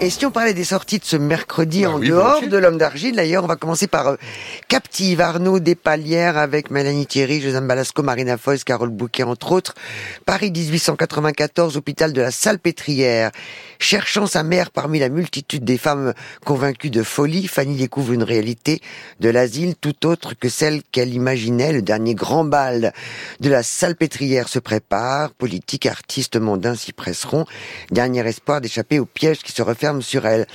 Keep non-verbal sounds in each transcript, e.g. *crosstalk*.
Et si on parlait des sorties de ce mercredi Bah en oui, dehors de l'homme d'argile, d'ailleurs, on va commencer par euh, Captive, Arnaud Despalières avec Mélanie Thierry, José Balasco, Marina Foïs, Carole Bouquet, entre autres. Paris 1894, hôpital de la Salpêtrière. Cherchant sa mère parmi la multitude des femmes convaincues de folie, Fanny découvre une réalité de l'asile tout autre que celle qu'elle imaginait. Le dernier grand bal de la Salpêtrière se prépare. Politiques, artistes mondains s'y presseront. Dernier espoir d'échapper au piège qui se referme sur elle.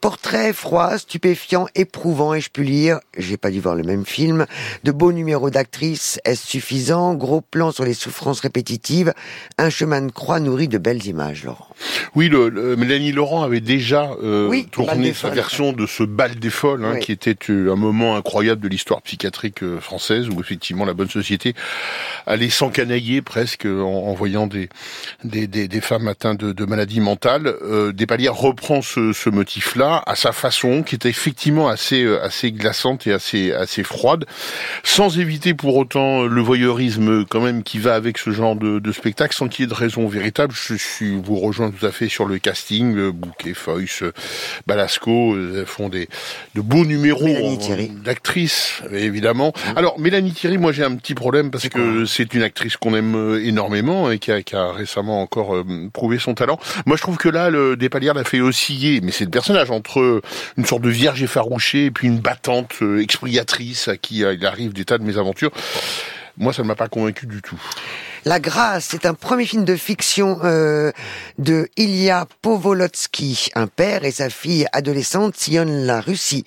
Portrait froid, stupéfiant, éprouvant, et je puis lire, j'ai pas dû voir le même film, de beaux numéros d'actrices, est-ce suffisant Gros plan sur les souffrances répétitives, un chemin de croix nourri de belles images, Laurent. Oui, le, le- Mélanie Laurent avait déjà euh, Oui, tourné sa folles. version de ce bal des folles, hein, Oui. qui était euh, un moment incroyable de l'histoire psychiatrique euh, française, où effectivement la bonne société allait s'encanailler presque en, en voyant des, des, des, des femmes atteintes de, de maladies mentales. Euh, Despalières reprend ce, ce motif-là à sa façon, qui était effectivement assez euh, assez glaçante et assez assez froide, sans éviter pour autant le voyeurisme quand même qui va avec ce genre de, de spectacle, sans qu'il y ait de raison véritable. Je suis vous rejoins tout à fait sur le casting, euh, Bouquet, Foyce, euh, Balasco font des de beaux numéros d'actrices évidemment. Alors Mélanie Thierry, moi j'ai un petit problème parce que c'est une actrice qu'on aime énormément et qui a, qui a récemment encore euh, prouvé son talent. Moi je trouve que là le Despalières l'a fait osciller, mais c'est le personnage entre une sorte de vierge effarouchée et puis une battante euh, expriatrice à qui euh, il arrive des tas de mésaventures. Moi ça ne m'a pas convaincu du tout. La Grâce, c'est un premier film de fiction euh, de Ilya Povolotsky. Un père et sa fille adolescente sillonnent la Russie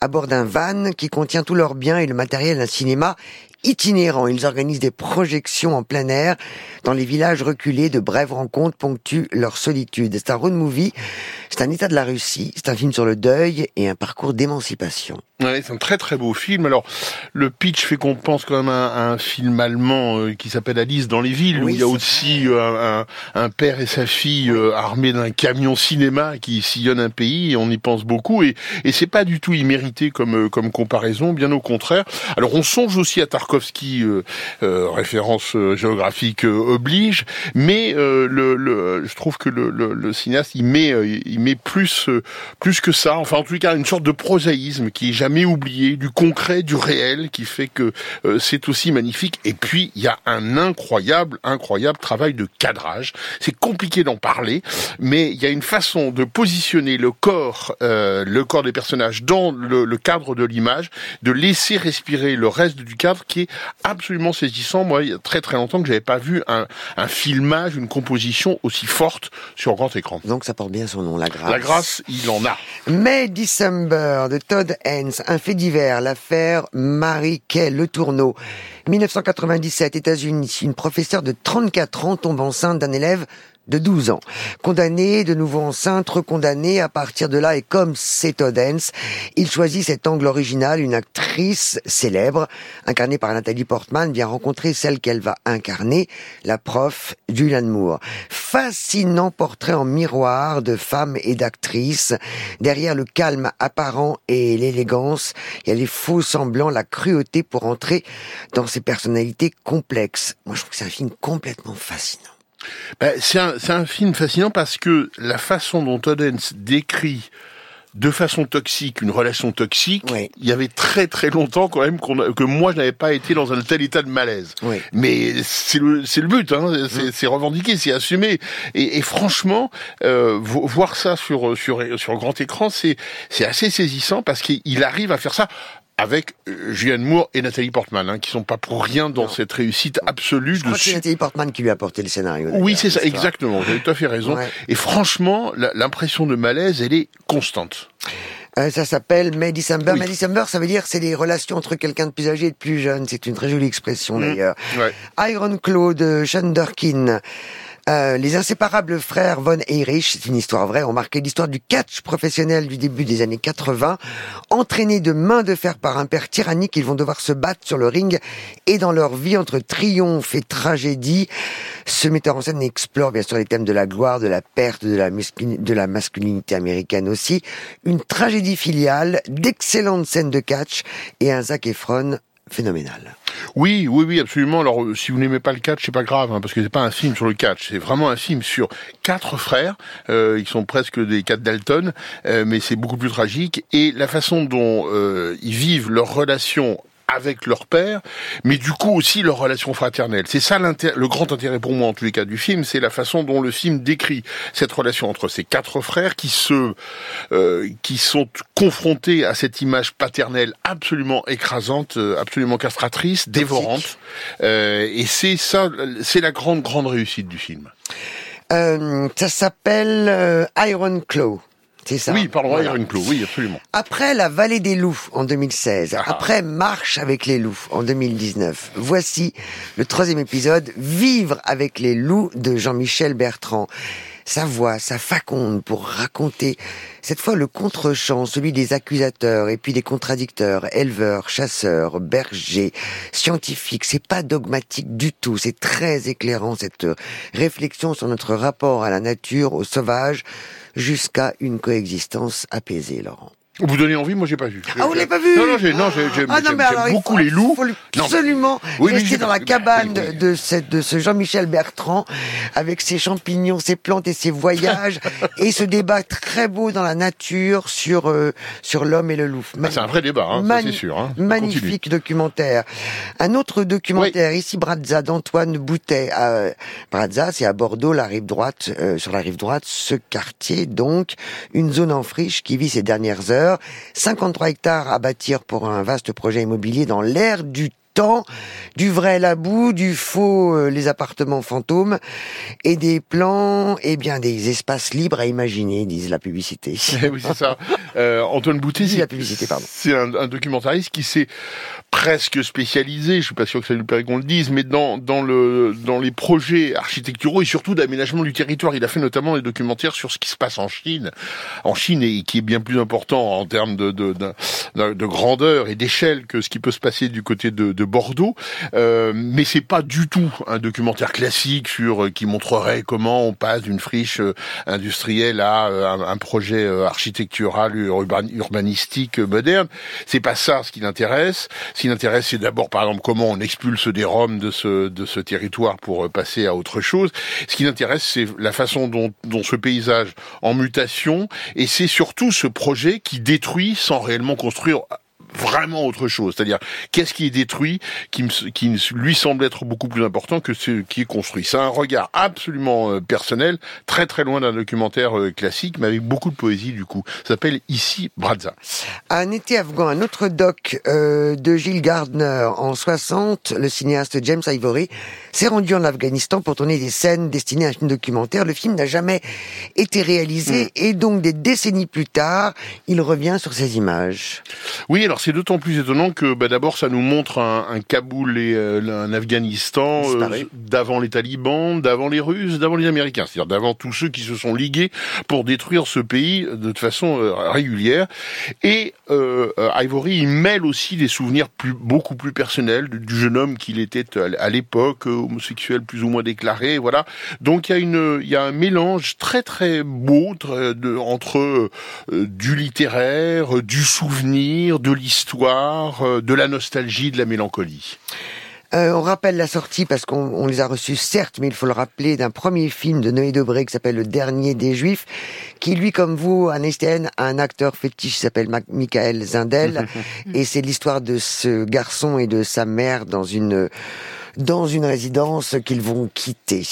à bord d'un van qui contient tous leurs biens et le matériel d'un cinéma itinérant. Ils organisent des projections en plein air dans les villages reculés. De brèves rencontres ponctuent leur solitude. C'est un road movie, c'est un état de la Russie, c'est un film sur le deuil et un parcours d'émancipation. Ouais, c'est un très très beau film. Alors, le pitch fait qu'on pense quand même à, un film allemand euh, qui s'appelle Alice dans les villes, où Oui, il y a aussi euh, un, un père et sa fille euh, armés d'un camion cinéma qui sillonne un pays, et on y pense beaucoup. Et, et c'est pas du tout immérité comme comme comparaison, bien au contraire. Alors, on songe aussi à Tarkovsky, euh, euh, référence euh, géographique oblige, mais le, le, je trouve que le, le, le cinéaste il met il met plus plus que ça. Enfin, en tout cas, une sorte de prosaïsme qui est jamais oublié, du concret, du réel, qui fait que c'est aussi magnifique. Et puis, il y a un incroyable, incroyable travail de cadrage. C'est compliqué d'en parler, mais il y a une façon de positionner le corps, euh, le corps des personnages dans le, le cadre de l'image, de laisser respirer le reste du cadre qui est absolument saisissant. Moi, il y a très très longtemps que j'avais pas vu un, un filmage, une composition aussi forte sur grand écran. Donc ça porte bien son nom, La Grâce. La grâce, il en a. May December de Todd Haynes, un fait divers, l'affaire Marie Kay Le Tourneau. 1997, États-Unis, une professeure de 34 ans tombe enceinte d'un élève de 12 ans. Condamnée, de nouveau enceinte, recondamnée à partir de là, et comme c'est Haynes, il choisit cet angle original, une actrice célèbre, incarnée par Nathalie Portman, vient rencontrer celle qu'elle va incarner, la prof Julianne Moore. Fascinant portrait en miroir de femmes et d'actrices. Derrière le calme apparent et l'élégance, il y a les faux semblants, la cruauté pour entrer dans ces personnalités complexes. Moi, je trouve que c'est un film complètement fascinant. Ben, c'est un, c'est un film fascinant parce que la façon dont Haynes décrit de façon toxique une relation toxique, Oui. il y avait très très longtemps quand même qu'on a- que moi je n'avais pas été dans un tel état de malaise. Oui. Mais c'est le c'est le but, hein, c'est c'est revendiqué, c'est assumé. Et, et franchement, euh, vo- voir ça sur sur sur grand écran, c'est c'est assez saisissant parce qu'il arrive à faire ça. Avec euh, Julianne Moore et Nathalie Portman, hein, qui sont pas pour rien dans cette réussite absolue Je crois de que c'est Nathalie Portman qui lui a apporté le scénario. oui, c'est ça, exactement. Vous avez tout à fait raison. Ouais. Et franchement, l'impression de malaise, elle est constante. Euh, ça s'appelle May December. Oui. May December, ça veut dire c'est les relations entre quelqu'un de plus âgé et de plus jeune. C'est une très jolie expression Mmh. d'ailleurs. Ouais. Iron Claw de Sean Durkin. Euh, les inséparables frères Von Erich, c'est une histoire vraie, ont marqué l'histoire du catch professionnel du début des années 80. Entraînés de main de fer par un père tyrannique, ils vont devoir se battre sur le ring et dans leur vie entre triomphe et tragédie. Ce metteur en scène explore bien sûr les thèmes de la gloire, de la perte, de la, de la masculinité américaine aussi. Une tragédie filiale, d'excellentes scènes de catch et un Zac Efron phénoménal. Oui, oui, oui, absolument. Alors, euh, si vous n'aimez pas le catch, c'est pas grave, hein, parce que c'est pas un film sur le catch. C'est vraiment un film sur quatre frères. Euh, ils sont presque des quatre Dalton, euh, mais c'est beaucoup plus tragique. Et la façon dont ils vivent leur relation avec leur père, mais du coup aussi leur relation fraternelle. C'est ça le grand intérêt pour moi en tous les cas du film, c'est la façon dont le film décrit cette relation entre ces quatre frères qui se, euh, qui sont confrontés à cette image paternelle absolument écrasante, euh, absolument castratrice, dévorante. Euh, et c'est ça, c'est la grande grande réussite du film. ça s'appelle Iron Claw. Oui, pardon, voilà. une clou, oui, absolument. Après La Vallée des Loups en 2016, ah. après Marche avec les loups en 2019, voici le troisième épisode, Vivre avec les loups de Jean-Michel Bertrand. Sa voix, sa faconde pour raconter cette fois le contre-champ, celui des accusateurs et puis des contradicteurs, éleveurs, chasseurs, bergers, scientifiques. C'est pas dogmatique du tout. C'est très éclairant cette réflexion sur notre rapport à la nature, au sauvage, jusqu'à une coexistence apaisée, Laurent. Vous donnez envie, moi j'ai pas vu. Ah, vous l'avez pas vu Non, non, j'ai, non, j'aime ah, beaucoup les loups. Il faut absolument rester dans la cabane de, cette, de ce Jean-Michel Bertrand, avec ses champignons, ses plantes et ses voyages, *laughs* et ce débat très beau dans la nature sur euh, sur l'homme et le loup. Ah, c'est un vrai débat, hein, c'est sûr. Hein. Magnifique documentaire. Un autre documentaire, ici Brazza, d'Antoine Boutet. À, Brazza, c'est à Bordeaux, la rive droite, euh, sur la rive droite, ce quartier, donc, une zone en friche qui vit ses dernières heures 53 hectares à bâtir pour un vaste projet immobilier dans l'air du temps, du vrai la boue, du faux euh, les appartements fantômes et des plans, et eh bien des espaces libres à imaginer, disent la publicité. *laughs* oui, c'est ça. Euh, Antoine Boutet, c'est la publicité, pardon. C'est un, un, documentariste qui s'est presque spécialisé, je suis pas sûr que ça lui plairait qu'on le dise, mais dans dans le dans les projets architecturaux et surtout d'aménagement du territoire. Il a fait notamment des documentaires sur ce qui se passe en Chine, en Chine et qui est bien plus important en termes de de, de, de grandeur et d'échelle que ce qui peut se passer du côté de, de Bordeaux. Euh, mais c'est pas du tout un documentaire classique sur euh, qui montrerait comment on passe d'une friche euh, industrielle à euh, un, projet architectural urbanistique moderne. C'est pas ça ce qui l'intéresse. Ce qui l'intéresse, c'est d'abord, par exemple, comment on expulse des Roms de ce de ce territoire pour passer à autre chose. Ce qui l'intéresse, c'est la façon dont, dont ce paysage en mutation, et c'est surtout ce projet qui détruit sans réellement construire construire vraiment autre chose. C'est-à-dire, qu'est-ce qui est détruit, qui, qui lui semble être beaucoup plus important que ce qui est construit. C'est un regard absolument euh, personnel, très très loin d'un documentaire euh, classique, mais avec beaucoup de poésie du coup. Ça s'appelle Ici Brazza. Un été afghan, un autre doc euh, de Gilles Gardner en 60, le cinéaste James Ivory s'est rendu en Afghanistan pour tourner des scènes destinées à un film documentaire. Le film n'a jamais été réalisé hmm. et donc des décennies plus tard, il revient sur ces images. Oui, alors c'est d'autant plus étonnant que bah, d'abord ça nous montre un, un Kaboul et euh, un Afghanistan euh, d'avant les talibans, d'avant les Russes, d'avant les Américains, c'est-à-dire d'avant tous ceux qui se sont ligués pour détruire ce pays de façon euh, régulière. Et Ivory il mêle aussi des souvenirs plus, beaucoup plus personnels du, jeune homme qu'il était à l'époque, homosexuel plus ou moins déclaré, voilà. Donc il y a une, il y a un mélange très très beau de, entre du littéraire, du souvenir, de l'histoire histoire, euh, de la nostalgie, de la mélancolie. Euh, on rappelle la sortie parce qu'on les a reçus certes, mais il faut le rappeler d'un premier film de Noé Debré qui s'appelle Le Dernier des Juifs, qui lui, comme vous, un a un acteur fétiche qui s'appelle Michael Zindel, *laughs* et c'est l'histoire de ce garçon et de sa mère dans une dans une résidence qu'ils vont quitter.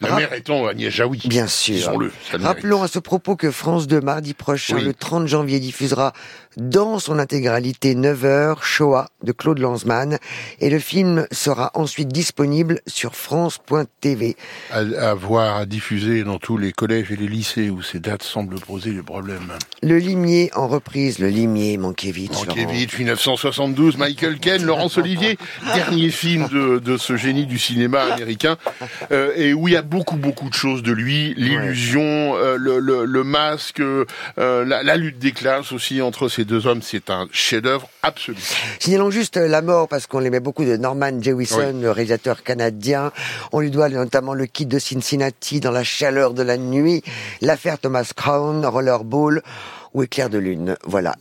La mère étant Agnès Jaoui. Bien sûr. Rappelons à ce propos que France 2, mardi prochain, le 30 janvier, diffusera dans son intégralité 9 heures Shoah de Claude Lanzmann et le film sera ensuite disponible sur France.tv. À, à voir, à diffuser dans tous les collèges et les lycées où ces dates semblent poser des problèmes. Le Limier en reprise, le Limier Mankiewicz. Mankiewicz, 1972, Michael Ken, Laurence Olivier, dernier film de, de ce génie du cinéma américain, euh, et où il y a beaucoup beaucoup de choses de lui, l'illusion, euh, le, le, le, masque, euh, la, la, lutte des classes aussi entre ces deux hommes, c'est un chef-d'œuvre absolu. Signalons juste la mort parce qu'on l'aimait beaucoup de Norman Jewison, le réalisateur canadien. On lui doit notamment le kit de Cincinnati dans la chaleur de la nuit, l'affaire Thomas Crown, Rollerball ou Éclair de lune. Voilà.